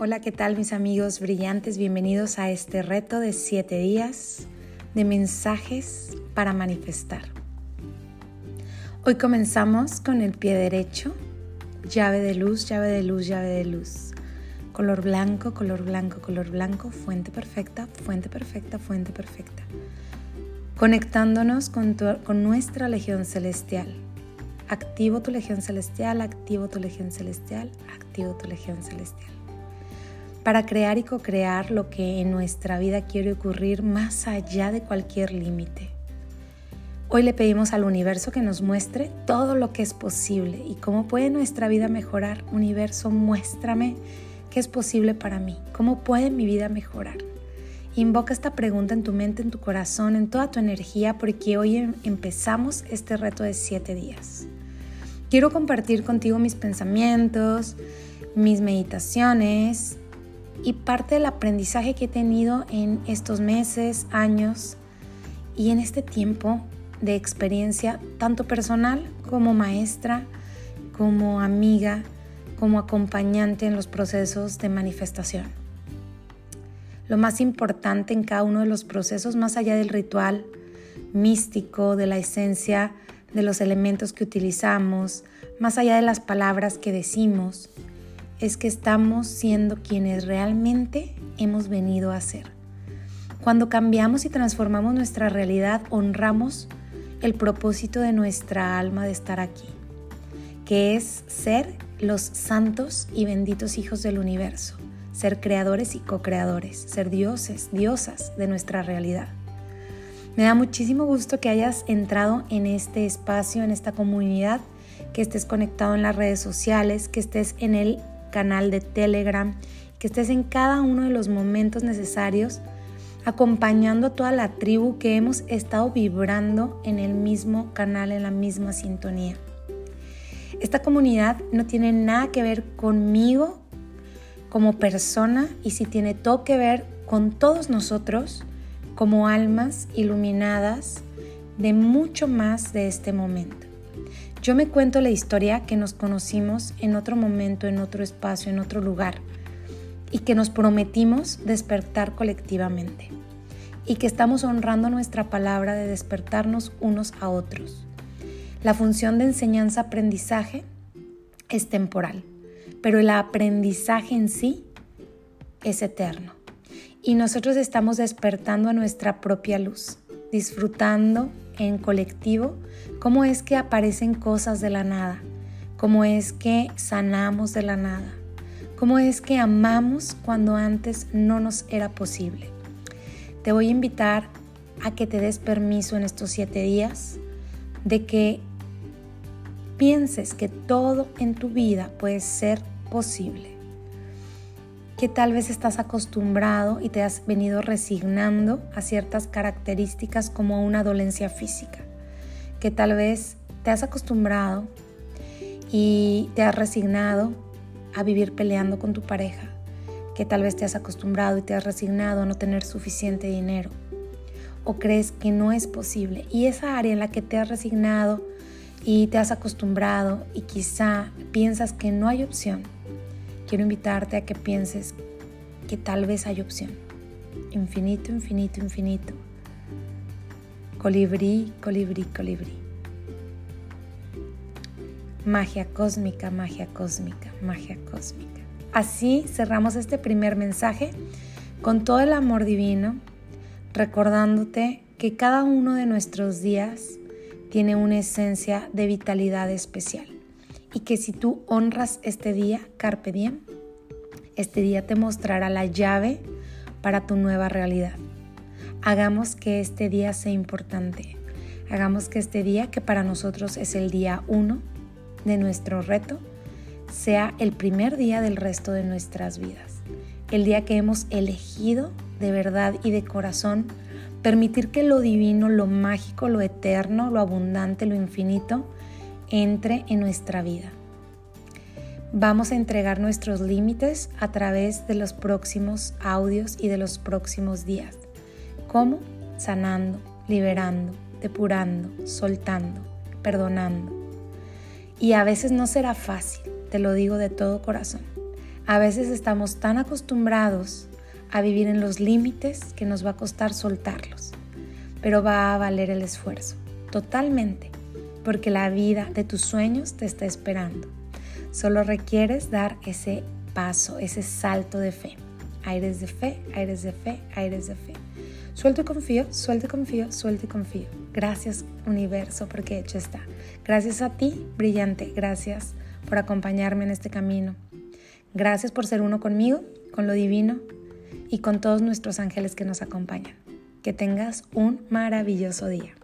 Hola, ¿qué tal mis amigos brillantes? Bienvenidos a este reto de 7 días de mensajes para manifestar. Hoy comenzamos con el pie derecho, llave de luz, llave de luz, llave de luz. Color blanco, color blanco, color blanco, fuente perfecta, fuente perfecta, fuente perfecta. Conectándonos con, con nuestra legión celestial. Activo tu legión celestial, activo tu legión celestial, activo tu legión celestial para crear y co-crear lo que en nuestra vida quiere ocurrir más allá de cualquier límite. Hoy le pedimos al universo que nos muestre todo lo que es posible y cómo puede nuestra vida mejorar. Universo, muéstrame qué es posible para mí, cómo puede mi vida mejorar. Invoca esta pregunta en tu mente, en tu corazón, en toda tu energía, porque hoy em, empezamos este reto de siete días. Quiero compartir contigo mis pensamientos, mis meditaciones, y parte del aprendizaje que he tenido en estos meses, años y en este tiempo de experiencia, tanto personal como maestra, como amiga, como acompañante en los procesos de manifestación. Lo más importante en cada uno de los procesos, más allá del ritual místico, de la esencia, de los elementos que utilizamos, más allá de las palabras que decimos, es que estamos siendo quienes realmente hemos venido a ser. Cuando cambiamos y transformamos nuestra realidad, honramos el propósito de nuestra alma de estar aquí, que es ser los santos y benditos hijos del universo, ser creadores y co-creadores, ser dioses, diosas de nuestra realidad. Me da muchísimo gusto que hayas entrado en este espacio, en esta comunidad, que estés conectado en las redes sociales, que estés en el canal de Telegram, que estés en cada uno de los momentos necesarios acompañando a toda la tribu que hemos estado vibrando en el mismo canal, en la misma sintonía. Esta comunidad no tiene nada que ver conmigo como persona y sí tiene todo que ver con todos nosotros como almas iluminadas de mucho más de este momento. Yo me cuento la historia que nos conocimos en otro momento, en otro espacio, en otro lugar y que nos prometimos despertar colectivamente y que estamos honrando nuestra palabra de despertarnos unos a otros. La función de enseñanza-aprendizaje es temporal, pero el aprendizaje en sí es eterno. Y nosotros estamos despertando a nuestra propia luz, disfrutando en colectivo cómo es que aparecen cosas de la nada, cómo es que sanamos de la nada, cómo es que amamos cuando antes no nos era posible. Te voy a invitar a que te des permiso en estos siete días de que pienses que todo en tu vida puede ser posible que tal vez estás acostumbrado y te has venido resignando a ciertas características como una dolencia física, que tal vez te has acostumbrado y te has resignado a vivir peleando con tu pareja, que tal vez te has acostumbrado y te has resignado a no tener suficiente dinero, o crees que no es posible, y esa área en la que te has resignado y te has acostumbrado y quizá piensas que no hay opción, quiero invitarte a que pienses que tal vez hay opción. Infinito, infinito, infinito. Colibrí, colibrí, colibrí. Magia cósmica, magia cósmica, magia cósmica. Así cerramos este primer mensaje con todo el amor divino, recordándote que cada uno de nuestros días tiene una esencia de vitalidad especial y que si tú honras este día, carpe diem, este día te mostrará la llave para tu nueva realidad. Hagamos que este día sea importante. Hagamos que este día, que para nosotros es el día uno de nuestro reto, sea el primer día del resto de nuestras vidas. El día que hemos elegido de verdad y de corazón permitir que lo divino, lo mágico, lo eterno, lo abundante, lo infinito, entre en nuestra vida. Vamos a entregar nuestros límites a través de los próximos audios y de los próximos días. ¿Cómo? Sanando, liberando, depurando, soltando, perdonando. Y a veces no será fácil, te lo digo de todo corazón. A veces estamos tan acostumbrados a vivir en los límites que nos va a costar soltarlos, pero va a valer el esfuerzo, totalmente, porque la vida de tus sueños te está esperando. Solo requieres dar ese paso, ese salto de fe. Aires de fe, aires de fe, aires de fe. Suelto y confío, suelto y confío, suelto y confío. Gracias universo porque hecho está. Gracias a ti, brillante. Gracias por acompañarme en este camino. Gracias por ser uno conmigo, con lo divino y con todos nuestros ángeles que nos acompañan. Que tengas un maravilloso día.